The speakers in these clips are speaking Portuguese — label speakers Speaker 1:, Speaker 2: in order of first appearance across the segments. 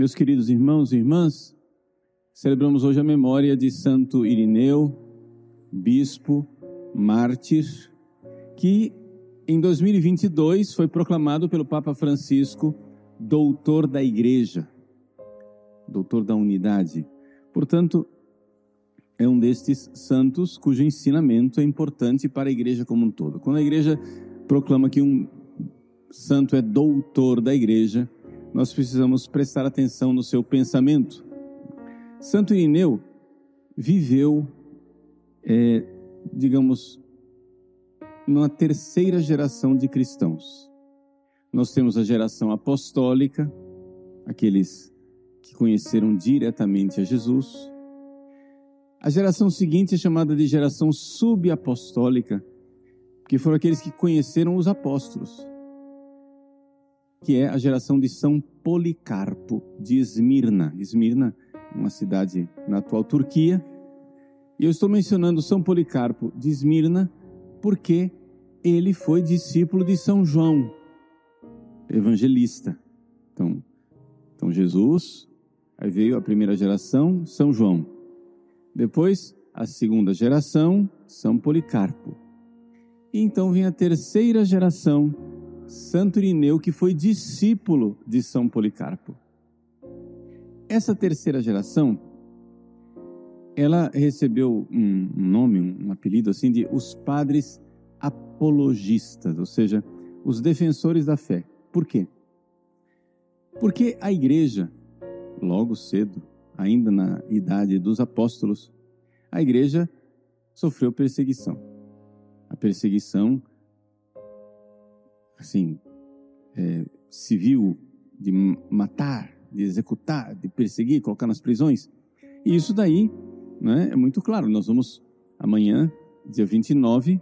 Speaker 1: Meus queridos irmãos e irmãs, celebramos hoje a memória de Santo Irineu, bispo, mártir, que em 2022 foi proclamado pelo Papa Francisco doutor da Igreja, doutor da unidade. Portanto, é um destes santos cujo ensinamento é importante para a igreja como um todo. Quando a igreja proclama que um santo é doutor da igreja, nós precisamos prestar atenção no seu pensamento. Santo Irineu viveu, é, digamos, numa terceira geração de cristãos. Nós temos a geração apostólica, aqueles que conheceram diretamente a Jesus. A geração seguinte é chamada de geração subapostólica, que foram aqueles que conheceram os apóstolos que é a geração de São Policarpo de Esmirna. Esmirna, uma cidade na atual Turquia. E eu estou mencionando São Policarpo de Esmirna porque ele foi discípulo de São João, evangelista. Então, então Jesus, aí veio a primeira geração, São João. Depois, a segunda geração, São Policarpo. E então vem a terceira geração, Santo Irineu, que foi discípulo de São Policarpo. Essa terceira geração, ela recebeu um nome, um apelido assim de os padres apologistas, ou seja, os defensores da fé. Por quê? Porque a igreja, logo cedo, ainda na idade dos apóstolos, a igreja sofreu perseguição. A perseguição assim, é, civil de matar, de executar, de perseguir, colocar nas prisões. E isso daí né, é muito claro. Nós vamos amanhã, dia 29,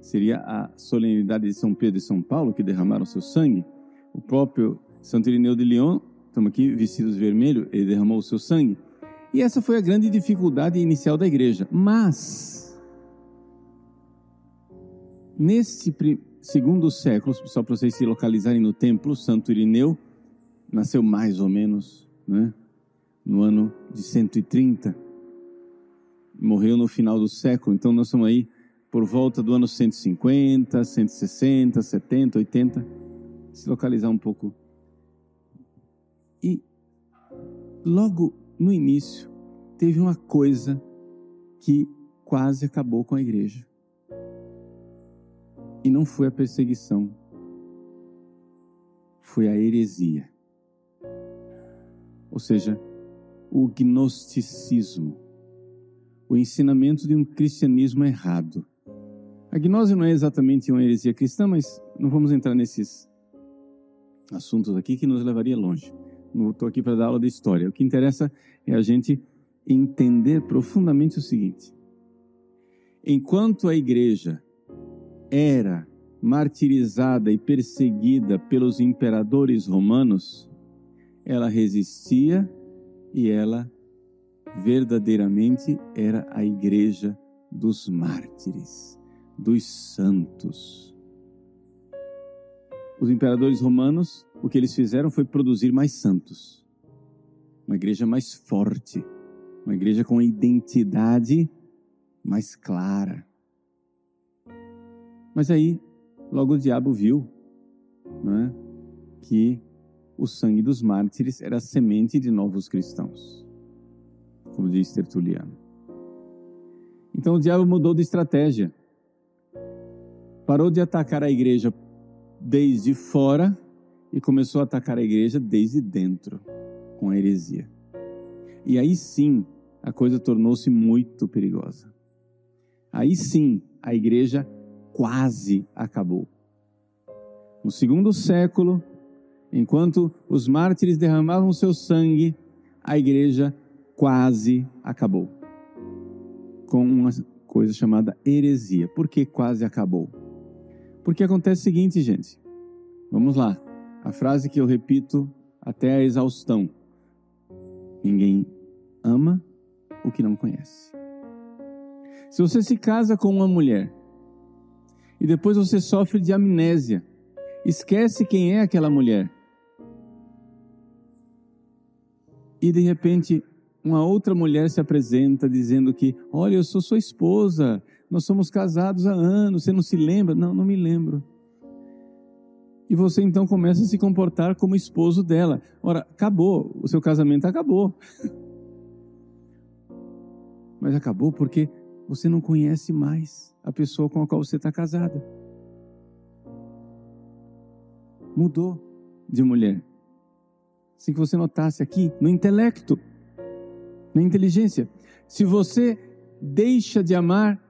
Speaker 1: seria a solenidade de São Pedro e São Paulo que derramaram seu sangue. O próprio Santo Irineu de Lyon, estamos aqui vestidos de vermelho, ele derramou o seu sangue. E essa foi a grande dificuldade inicial da igreja. Mas, nesse segundo século, só para vocês se localizarem no templo, Santo Irineu nasceu mais ou menos né, no ano de 130. Morreu no final do século, então nós estamos aí por volta do ano 150, 160, 70, 80. Se localizar um pouco. E logo no início, teve uma coisa que quase acabou com a igreja. E não foi a perseguição, foi a heresia. Ou seja, o gnosticismo, o ensinamento de um cristianismo errado. A gnose não é exatamente uma heresia cristã, mas não vamos entrar nesses assuntos aqui que nos levaria longe. Não estou aqui para dar aula de história. O que interessa é a gente entender profundamente o seguinte: enquanto a igreja era martirizada e perseguida pelos imperadores romanos, ela resistia e ela verdadeiramente era a igreja dos mártires, dos santos. Os imperadores romanos, o que eles fizeram foi produzir mais santos, uma igreja mais forte, uma igreja com identidade mais clara. Mas aí, logo o diabo viu né, que o sangue dos mártires era semente de novos cristãos, como diz Tertuliano. Então o diabo mudou de estratégia. Parou de atacar a igreja desde fora e começou a atacar a igreja desde dentro, com a heresia. E aí sim, a coisa tornou-se muito perigosa. Aí sim, a igreja quase acabou. No segundo século, enquanto os mártires derramavam seu sangue, a igreja quase acabou. Com uma coisa chamada heresia. Por que quase acabou? Porque acontece o seguinte, gente. Vamos lá. A frase que eu repito até a exaustão. Ninguém ama o que não conhece. Se você se casa com uma mulher e depois você sofre de amnésia. Esquece quem é aquela mulher. E de repente, uma outra mulher se apresenta dizendo que: Olha, eu sou sua esposa, nós somos casados há anos, você não se lembra? Não, não me lembro. E você então começa a se comportar como esposo dela. Ora, acabou, o seu casamento acabou. Mas acabou porque você não conhece mais a pessoa com a qual você está casada. Mudou de mulher. Que você notasse aqui, no intelecto, na inteligência. Se você deixa de amar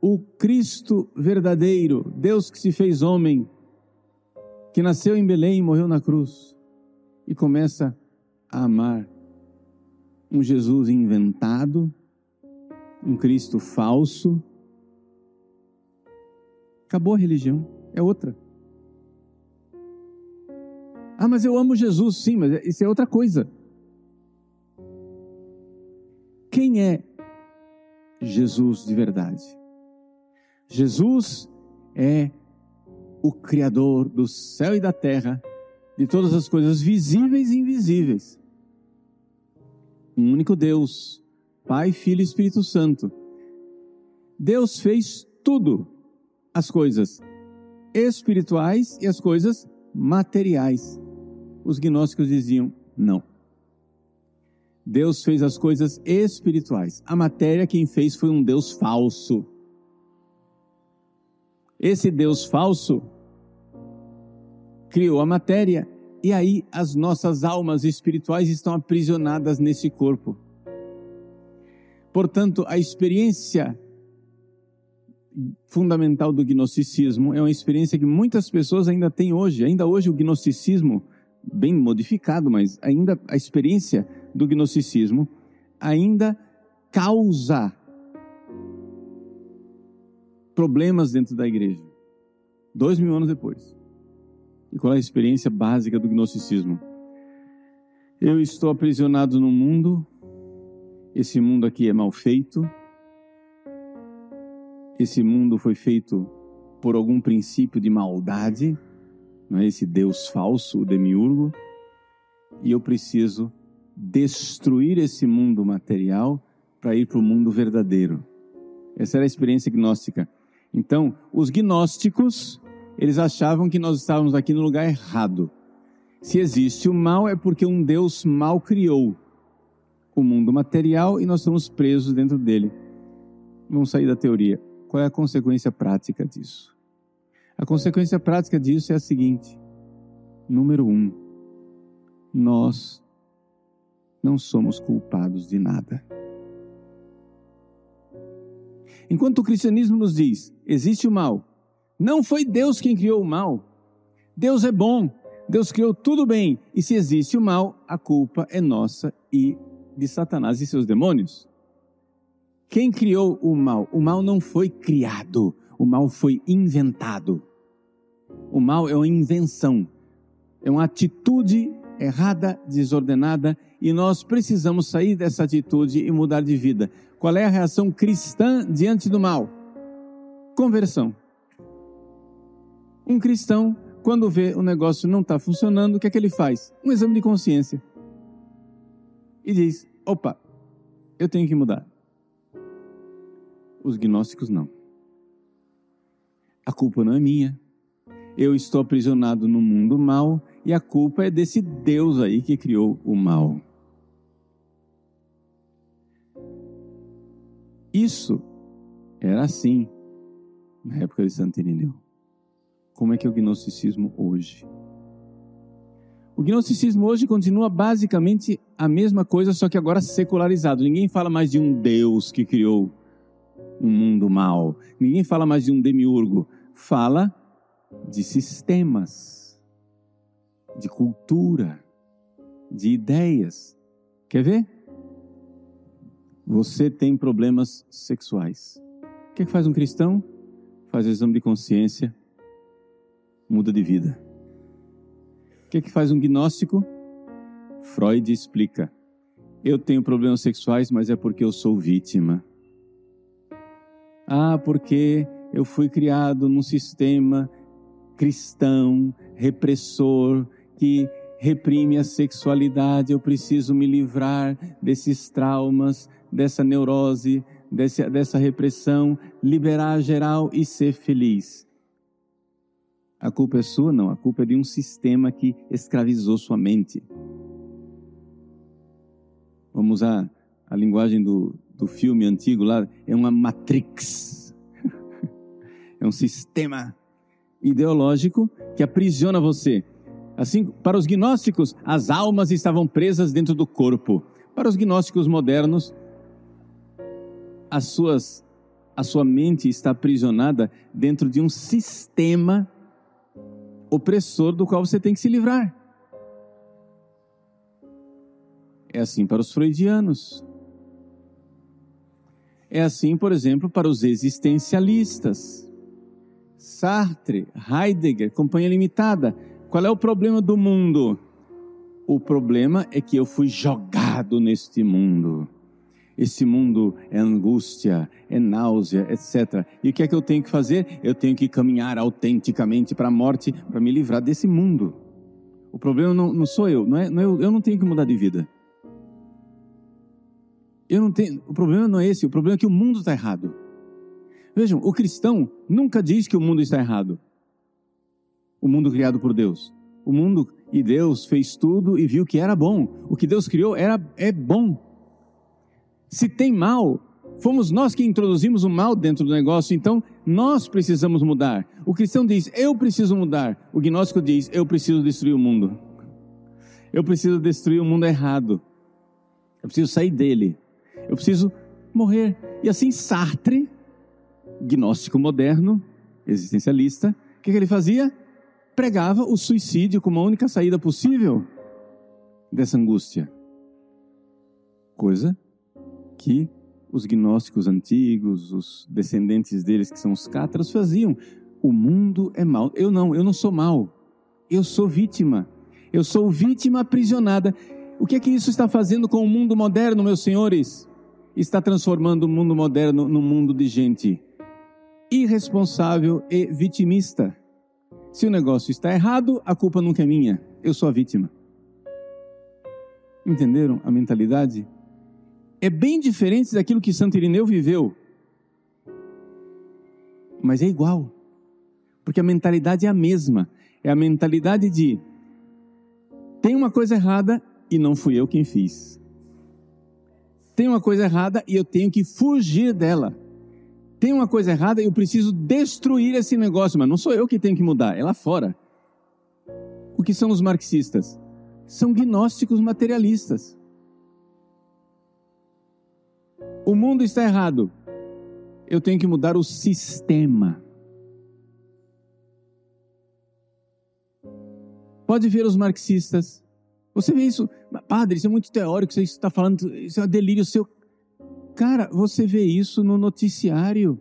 Speaker 1: o Cristo verdadeiro, Deus que se fez homem, que nasceu em Belém e morreu na cruz, e começa a amar um Jesus inventado, um Cristo falso, acabou a religião, é outra. Ah, mas eu amo Jesus, sim, mas isso é outra coisa. Quem é Jesus de verdade? Jesus é o Criador do céu e da terra, de todas as coisas visíveis e invisíveis. Um único Deus, Pai, Filho e Espírito Santo. Deus fez tudo, as coisas espirituais e as coisas materiais. Os gnósticos diziam não. Deus fez as coisas espirituais. A matéria quem fez foi um Deus falso. Esse Deus falso criou a matéria e aí as nossas almas espirituais estão aprisionadas nesse corpo. Portanto, a experiência fundamental do gnosticismo é uma experiência que muitas pessoas ainda têm hoje. Ainda hoje o gnosticismo, bem modificado, mas ainda a experiência do gnosticismo ainda causa problemas dentro da igreja. Dois mil anos depois. E qual é a experiência básica do gnosticismo? Eu estou aprisionado no mundo, esse mundo aqui é mal feito, esse mundo foi feito por algum princípio de maldade, não é esse Deus falso, o demiurgo, e eu preciso destruir esse mundo material para ir para o mundo verdadeiro. Essa era a experiência gnóstica. Então, os gnósticos, eles achavam que nós estávamos aqui no lugar errado. Se existe o mal, é porque um Deus mal criou o mundo material e nós estamos presos dentro dele. Vamos sair da teoria. Qual é a consequência prática disso? A consequência prática disso é a seguinte: número um, nós não somos culpados de nada. Enquanto o cristianismo nos diz, existe o mal, não foi Deus quem criou o mal. Deus é bom, Deus criou tudo bem, e se existe o mal, a culpa é nossa e de Satanás e seus demônios. Quem criou o mal? O mal não foi criado, o mal foi inventado. O mal é uma invenção, é uma atitude errada, desordenada, e nós precisamos sair dessa atitude e mudar de vida. Qual é a reação cristã diante do mal? Conversão. Um cristão, quando vê o negócio não está funcionando, o que é que ele faz? Um exame de consciência. E diz: opa, eu tenho que mudar. Os gnósticos não. A culpa não é minha. Eu estou aprisionado no mundo mal e a culpa é desse Deus aí que criou o mal. Isso era assim na época de Santo Irineu. Como é que é o gnosticismo hoje? O gnosticismo hoje continua basicamente a mesma coisa, só que agora secularizado. Ninguém fala mais de um Deus que criou um mundo mal. Ninguém fala mais de um demiurgo. Fala de sistemas, de cultura, de ideias. Quer ver? Você tem problemas sexuais. O que, é que faz um cristão? Faz exame de consciência, muda de vida. O que, que faz um gnóstico? Freud explica. Eu tenho problemas sexuais, mas é porque eu sou vítima. Ah, porque eu fui criado num sistema cristão, repressor, que reprime a sexualidade, eu preciso me livrar desses traumas, dessa neurose, dessa repressão, liberar geral e ser feliz. A culpa é sua? Não, a culpa é de um sistema que escravizou sua mente. Vamos usar a linguagem do, do filme antigo lá, é uma matrix. é um sistema ideológico que aprisiona você. Assim, para os gnósticos, as almas estavam presas dentro do corpo. Para os gnósticos modernos, as suas, a sua mente está aprisionada dentro de um sistema opressor do qual você tem que se livrar. É assim para os freudianos. É assim, por exemplo, para os existencialistas. Sartre, Heidegger, Companhia Limitada. Qual é o problema do mundo? O problema é que eu fui jogado neste mundo. Esse mundo é angústia, é náusea, etc. E o que é que eu tenho que fazer? Eu tenho que caminhar autenticamente para a morte para me livrar desse mundo. O problema não, não sou eu, não é, não é eu, não tenho que mudar de vida. Eu não tenho, o problema não é esse, o problema é que o mundo está errado. Vejam, o cristão nunca diz que o mundo está errado. O mundo criado por Deus. O mundo e Deus fez tudo e viu que era bom. O que Deus criou era é bom. Se tem mal, fomos nós que introduzimos o mal dentro do negócio, então nós precisamos mudar. O cristão diz: "Eu preciso mudar". O gnóstico diz: "Eu preciso destruir o mundo". Eu preciso destruir o mundo errado. Eu preciso sair dele eu preciso morrer. E assim Sartre, gnóstico moderno, existencialista, o que, que ele fazia? Pregava o suicídio como a única saída possível dessa angústia. Coisa que os gnósticos antigos, os descendentes deles, que são os cátaros, faziam. O mundo é mal. Eu não, eu não sou mal. Eu sou vítima. Eu sou vítima aprisionada. O que é que isso está fazendo com o mundo moderno, meus senhores? está transformando o mundo moderno num mundo de gente irresponsável e vitimista. Se o negócio está errado, a culpa nunca é minha, eu sou a vítima. Entenderam a mentalidade? É bem diferente daquilo que Santo Irineu viveu, mas é igual, porque a mentalidade é a mesma. É a mentalidade de tem uma coisa errada e não fui eu quem fiz tem uma coisa errada e eu tenho que fugir dela. Tem uma coisa errada e eu preciso destruir esse negócio, mas não sou eu que tenho que mudar, é lá fora. O que são os marxistas? São gnósticos materialistas. O mundo está errado. Eu tenho que mudar o sistema. Pode ver os marxistas, você vê isso, padre, isso é muito teórico, você está falando, isso é um delírio seu. Cara, você vê isso no noticiário.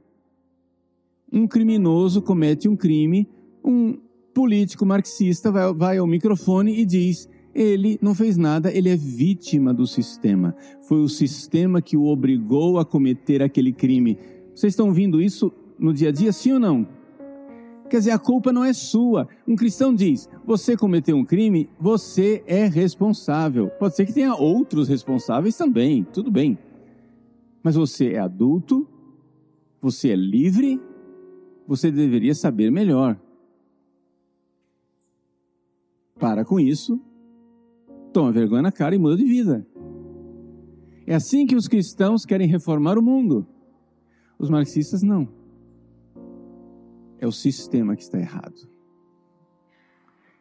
Speaker 1: Um criminoso comete um crime, um político marxista vai, vai ao microfone e diz: ele não fez nada, ele é vítima do sistema. Foi o sistema que o obrigou a cometer aquele crime. Vocês estão ouvindo isso no dia a dia, sim ou não? Quer dizer, a culpa não é sua. Um cristão diz: você cometeu um crime, você é responsável. Pode ser que tenha outros responsáveis também, tudo bem. Mas você é adulto, você é livre, você deveria saber melhor. Para com isso, toma vergonha na cara e muda de vida. É assim que os cristãos querem reformar o mundo. Os marxistas não. É o sistema que está errado.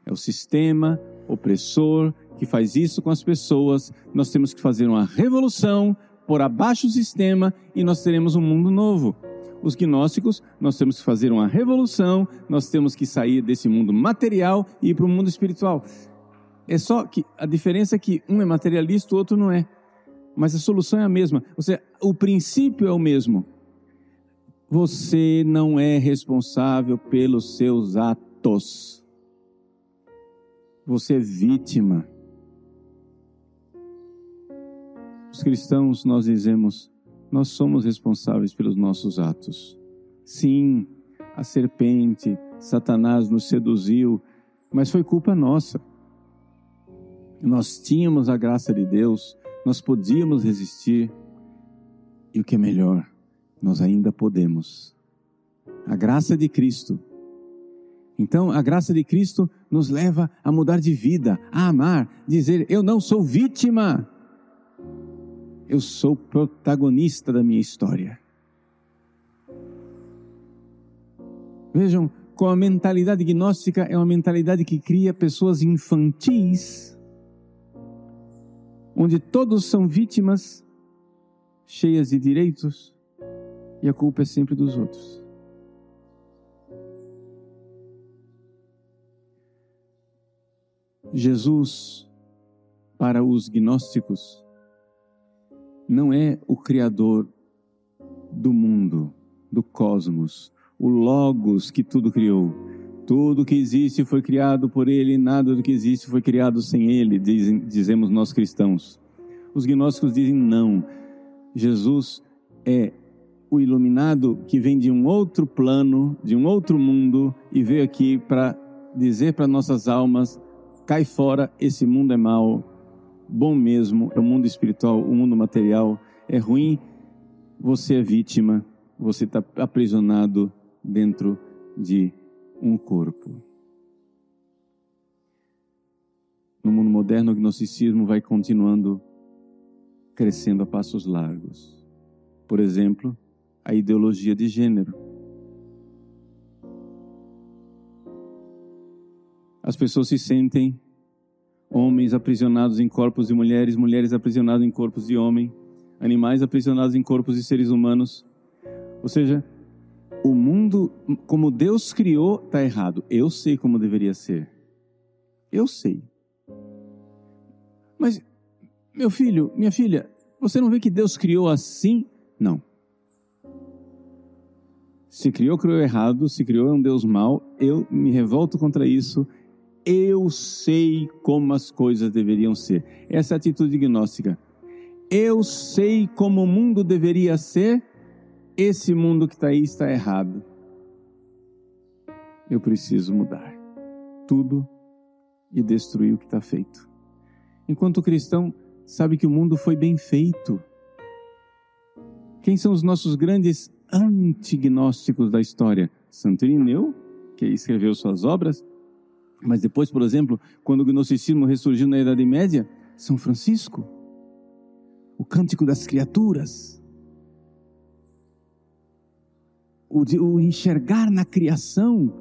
Speaker 1: É o sistema opressor que faz isso com as pessoas. Nós temos que fazer uma revolução, por abaixo o sistema e nós teremos um mundo novo. Os gnósticos, nós temos que fazer uma revolução, nós temos que sair desse mundo material e ir para o mundo espiritual. É só que a diferença é que um é materialista, o outro não é. Mas a solução é a mesma. Ou seja, o princípio é o mesmo. Você não é responsável pelos seus atos. Você é vítima. Os cristãos, nós dizemos, nós somos responsáveis pelos nossos atos. Sim, a serpente, Satanás nos seduziu, mas foi culpa nossa. Nós tínhamos a graça de Deus, nós podíamos resistir, e o que é melhor, nós ainda podemos. A graça de Cristo. Então, a graça de Cristo nos leva a mudar de vida, a amar, dizer: Eu não sou vítima, eu sou protagonista da minha história. Vejam, com a mentalidade gnóstica é uma mentalidade que cria pessoas infantis, onde todos são vítimas cheias de direitos e a culpa é sempre dos outros. Jesus, para os gnósticos, não é o Criador do mundo, do cosmos, o Logos que tudo criou. Tudo que existe foi criado por Ele, nada do que existe foi criado sem Ele, dizem, dizemos nós cristãos. Os gnósticos dizem não. Jesus é o iluminado que vem de um outro plano, de um outro mundo e veio aqui para dizer para nossas almas: cai fora, esse mundo é mau, bom mesmo, é o mundo espiritual, o mundo material é ruim, você é vítima, você está aprisionado dentro de um corpo. No mundo moderno, o gnosticismo vai continuando crescendo a passos largos. Por exemplo, a ideologia de gênero. As pessoas se sentem homens aprisionados em corpos de mulheres, mulheres aprisionadas em corpos de homem, animais aprisionados em corpos de seres humanos. Ou seja, o mundo como Deus criou está errado. Eu sei como deveria ser. Eu sei. Mas, meu filho, minha filha, você não vê que Deus criou assim? Não. Se criou, criou errado. Se criou, é um Deus mau. Eu me revolto contra isso. Eu sei como as coisas deveriam ser. Essa é a atitude gnóstica. Eu sei como o mundo deveria ser esse mundo que está aí está errado. Eu preciso mudar tudo e destruir o que está feito. Enquanto o cristão sabe que o mundo foi bem feito. Quem são os nossos grandes antignósticos da história? Santo Irineu, que escreveu suas obras, mas depois, por exemplo, quando o gnosticismo ressurgiu na Idade Média, São Francisco, o Cântico das Criaturas, o, o enxergar na criação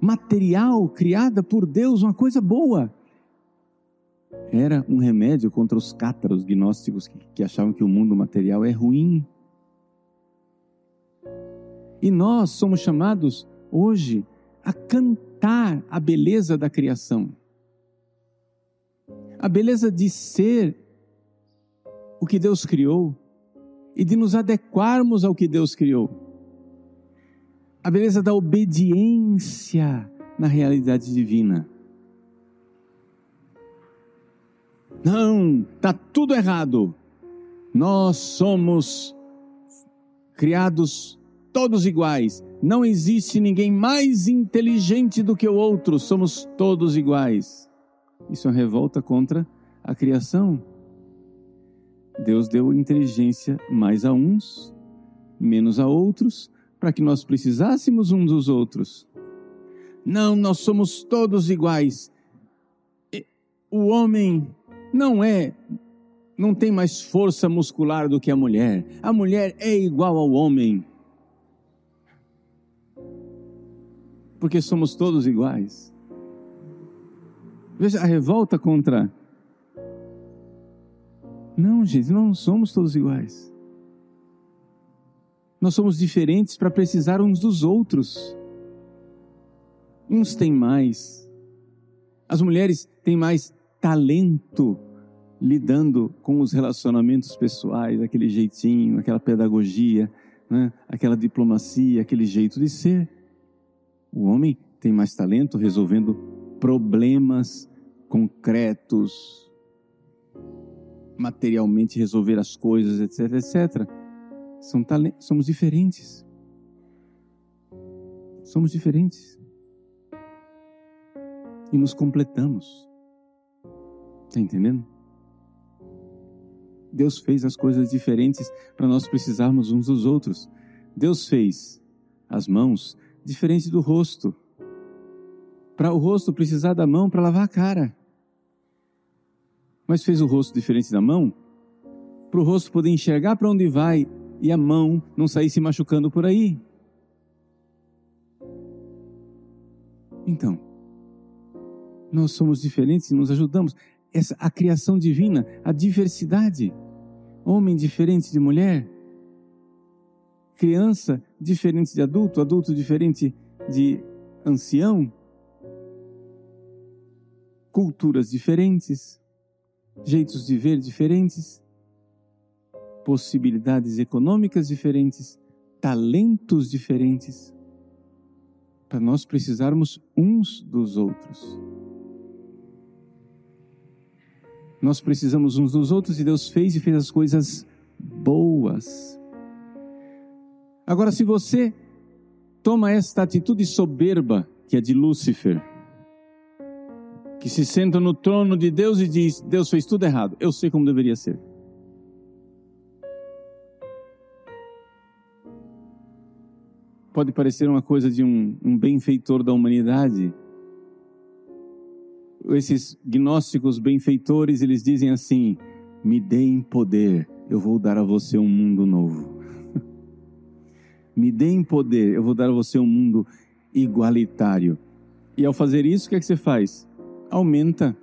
Speaker 1: material criada por Deus uma coisa boa. Era um remédio contra os cátaros gnósticos que, que achavam que o mundo material é ruim. E nós somos chamados hoje a cantar a beleza da criação. A beleza de ser o que Deus criou e de nos adequarmos ao que Deus criou a beleza da obediência na realidade divina. Não, está tudo errado. Nós somos criados todos iguais. Não existe ninguém mais inteligente do que o outro. Somos todos iguais. Isso é uma revolta contra a criação. Deus deu inteligência mais a uns, menos a outros, para que nós precisássemos uns dos outros. Não, nós somos todos iguais. O homem não é, não tem mais força muscular do que a mulher. A mulher é igual ao homem. Porque somos todos iguais. Veja a revolta contra. Não, gente, não somos todos iguais. Nós somos diferentes para precisar uns dos outros. Uns têm mais. As mulheres têm mais talento lidando com os relacionamentos pessoais, aquele jeitinho, aquela pedagogia, né? aquela diplomacia, aquele jeito de ser. O homem tem mais talento resolvendo problemas concretos, materialmente resolver as coisas, etc, etc. São somos diferentes. Somos diferentes. E nos completamos. Está entendendo? Deus fez as coisas diferentes para nós precisarmos uns dos outros. Deus fez as mãos diferente do rosto. Para o rosto precisar da mão para lavar a cara. Mas fez o rosto diferente da mão para o rosto poder enxergar para onde vai e a mão não sair se machucando por aí. Então, nós somos diferentes e nos ajudamos. Essa, a criação divina, a diversidade. Homem diferente de mulher, criança diferente de adulto, adulto diferente de ancião, culturas diferentes, jeitos de ver diferentes, possibilidades econômicas diferentes, talentos diferentes para nós precisarmos uns dos outros. Nós precisamos uns dos outros e Deus fez e fez as coisas boas. Agora, se você toma esta atitude soberba, que é de Lúcifer, que se senta no trono de Deus e diz: Deus fez tudo errado, eu sei como deveria ser. Pode parecer uma coisa de um, um benfeitor da humanidade. Esses gnósticos benfeitores, eles dizem assim: me deem poder, eu vou dar a você um mundo novo. me deem poder, eu vou dar a você um mundo igualitário. E ao fazer isso, o que é que você faz? Aumenta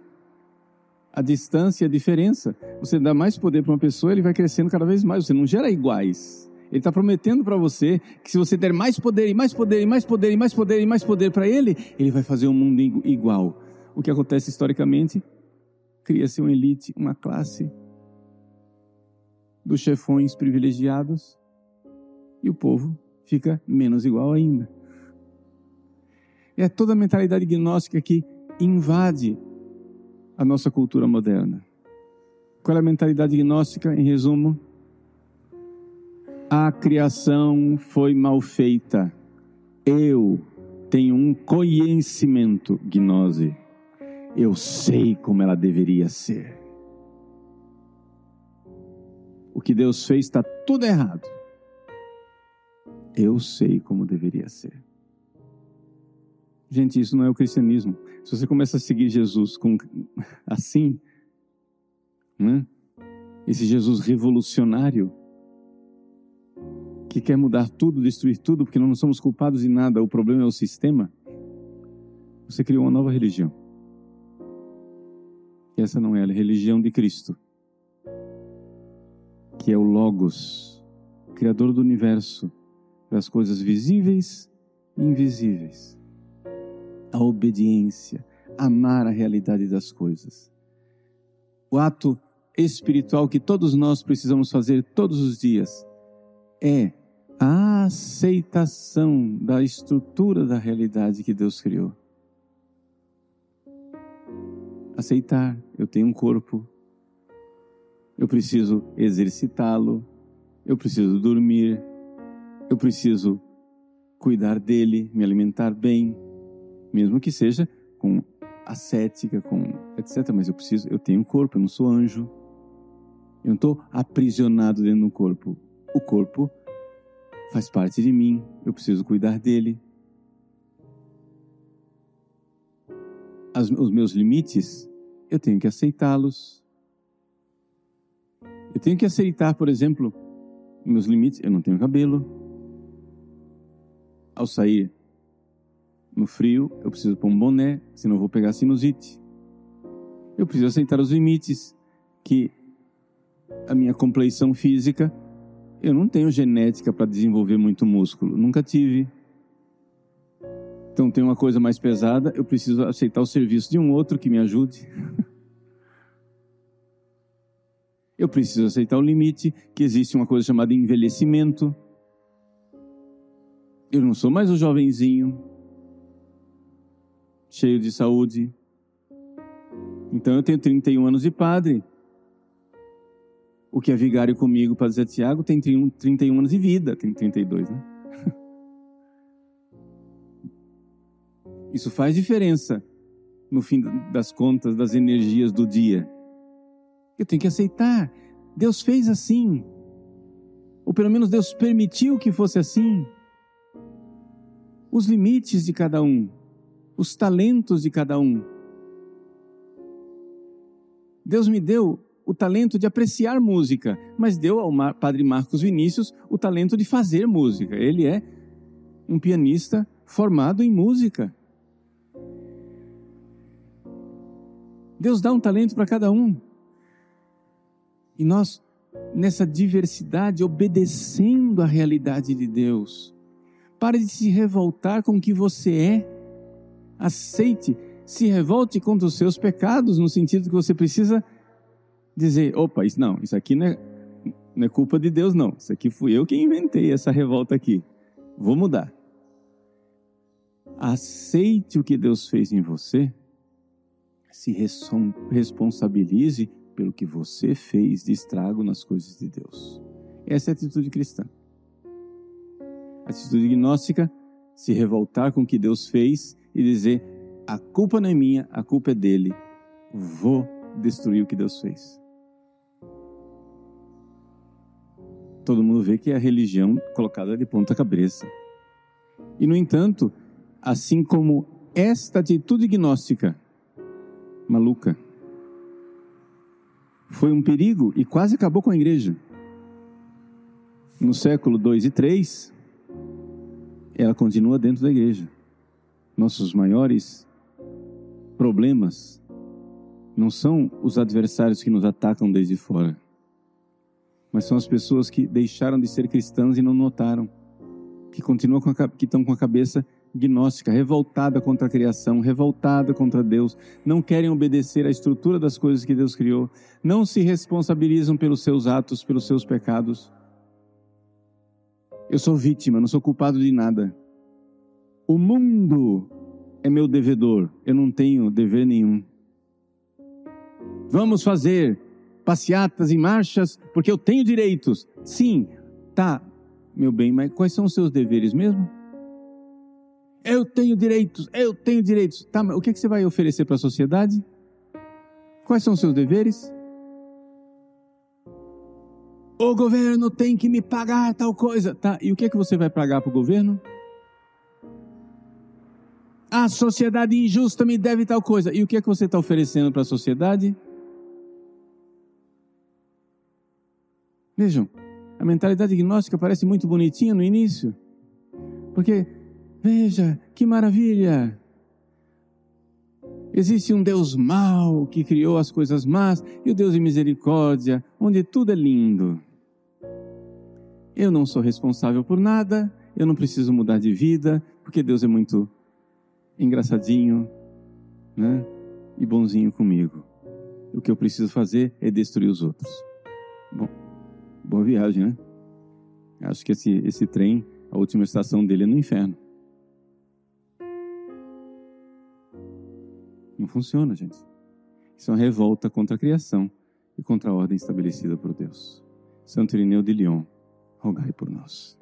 Speaker 1: a distância, a diferença. Você dá mais poder para uma pessoa, ele vai crescendo cada vez mais. Você não gera iguais. Ele está prometendo para você que se você der mais poder e mais poder e mais poder e mais poder e mais poder para ele, ele vai fazer um mundo igual. O que acontece historicamente? Cria-se uma elite, uma classe dos chefões privilegiados e o povo fica menos igual ainda. É toda a mentalidade gnóstica que invade a nossa cultura moderna. Qual é a mentalidade gnóstica, em resumo? A criação foi mal feita. Eu tenho um conhecimento, gnose. Eu sei como ela deveria ser. O que Deus fez está tudo errado. Eu sei como deveria ser. Gente, isso não é o cristianismo. Se você começa a seguir Jesus com, assim, né? esse Jesus revolucionário, que quer mudar tudo, destruir tudo, porque nós não somos culpados de nada, o problema é o sistema, você criou uma nova religião. E essa não é a religião de Cristo, que é o Logos, Criador do universo, das coisas visíveis e invisíveis. A obediência, amar a realidade das coisas. O ato espiritual que todos nós precisamos fazer todos os dias é a aceitação da estrutura da realidade que Deus criou. Aceitar, eu tenho um corpo, eu preciso exercitá-lo, eu preciso dormir, eu preciso cuidar dele, me alimentar bem, mesmo que seja com ascética, com etc. Mas eu preciso, eu tenho um corpo, eu não sou anjo. Eu não estou aprisionado dentro do corpo. O corpo faz parte de mim, eu preciso cuidar dele. As, os meus limites, eu tenho que aceitá-los. Eu tenho que aceitar, por exemplo, meus limites. Eu não tenho cabelo. Ao sair no frio, eu preciso pôr um boné, senão eu vou pegar sinusite. Eu preciso aceitar os limites que a minha compleição física eu não tenho genética para desenvolver muito músculo, nunca tive. Então tem uma coisa mais pesada, eu preciso aceitar o serviço de um outro que me ajude. eu preciso aceitar o limite que existe uma coisa chamada envelhecimento. Eu não sou mais o jovenzinho, cheio de saúde. Então eu tenho 31 anos de padre. O que é vigário comigo para dizer Tiago tem 31 anos de vida, tem 32, né? Isso faz diferença no fim das contas das energias do dia. Eu tenho que aceitar. Deus fez assim. Ou pelo menos Deus permitiu que fosse assim. Os limites de cada um, os talentos de cada um. Deus me deu o talento de apreciar música, mas deu ao padre Marcos Vinícius o talento de fazer música. Ele é um pianista formado em música. Deus dá um talento para cada um. E nós, nessa diversidade, obedecendo à realidade de Deus, pare de se revoltar com o que você é. Aceite, se revolte contra os seus pecados, no sentido que você precisa dizer: opa, isso não, isso aqui não é, não é culpa de Deus, não. Isso aqui fui eu que inventei essa revolta aqui. Vou mudar. Aceite o que Deus fez em você, se responsabilize pelo que você fez de estrago nas coisas de Deus. Essa é a atitude cristã. A atitude gnóstica, se revoltar com o que Deus fez e dizer: a culpa não é minha, a culpa é dele. Vou destruir o que Deus fez. Todo mundo vê que é a religião colocada de ponta cabeça. E, no entanto, assim como esta atitude gnóstica maluca foi um perigo e quase acabou com a igreja. No século 2 e 3, ela continua dentro da igreja. Nossos maiores problemas não são os adversários que nos atacam desde fora, mas são as pessoas que deixaram de ser cristãs e não notaram, que continuam com a, que estão com a cabeça gnóstica, revoltada contra a criação, revoltada contra Deus, não querem obedecer à estrutura das coisas que Deus criou, não se responsabilizam pelos seus atos, pelos seus pecados. Eu sou vítima, não sou culpado de nada. O mundo é meu devedor, eu não tenho dever nenhum. Vamos fazer passeatas e marchas porque eu tenho direitos. Sim, tá, meu bem, mas quais são os seus deveres mesmo? Eu tenho direitos, eu tenho direitos. Tá, mas o que, que você vai oferecer para a sociedade? Quais são os seus deveres? O governo tem que me pagar tal coisa. Tá, e o que, que você vai pagar para o governo? A sociedade injusta me deve tal coisa. E o que, que você está oferecendo para a sociedade? Vejam, a mentalidade gnóstica parece muito bonitinha no início, porque Veja, que maravilha! Existe um Deus mau que criou as coisas más e o Deus de misericórdia, onde tudo é lindo. Eu não sou responsável por nada, eu não preciso mudar de vida, porque Deus é muito engraçadinho, né? E bonzinho comigo. O que eu preciso fazer é destruir os outros. Bom, boa viagem, né? Acho que esse, esse trem, a última estação dele é no inferno. Não funciona, gente. Isso é uma revolta contra a criação e contra a ordem estabelecida por Deus. Santo Irineu de Lyon, rogai por nós.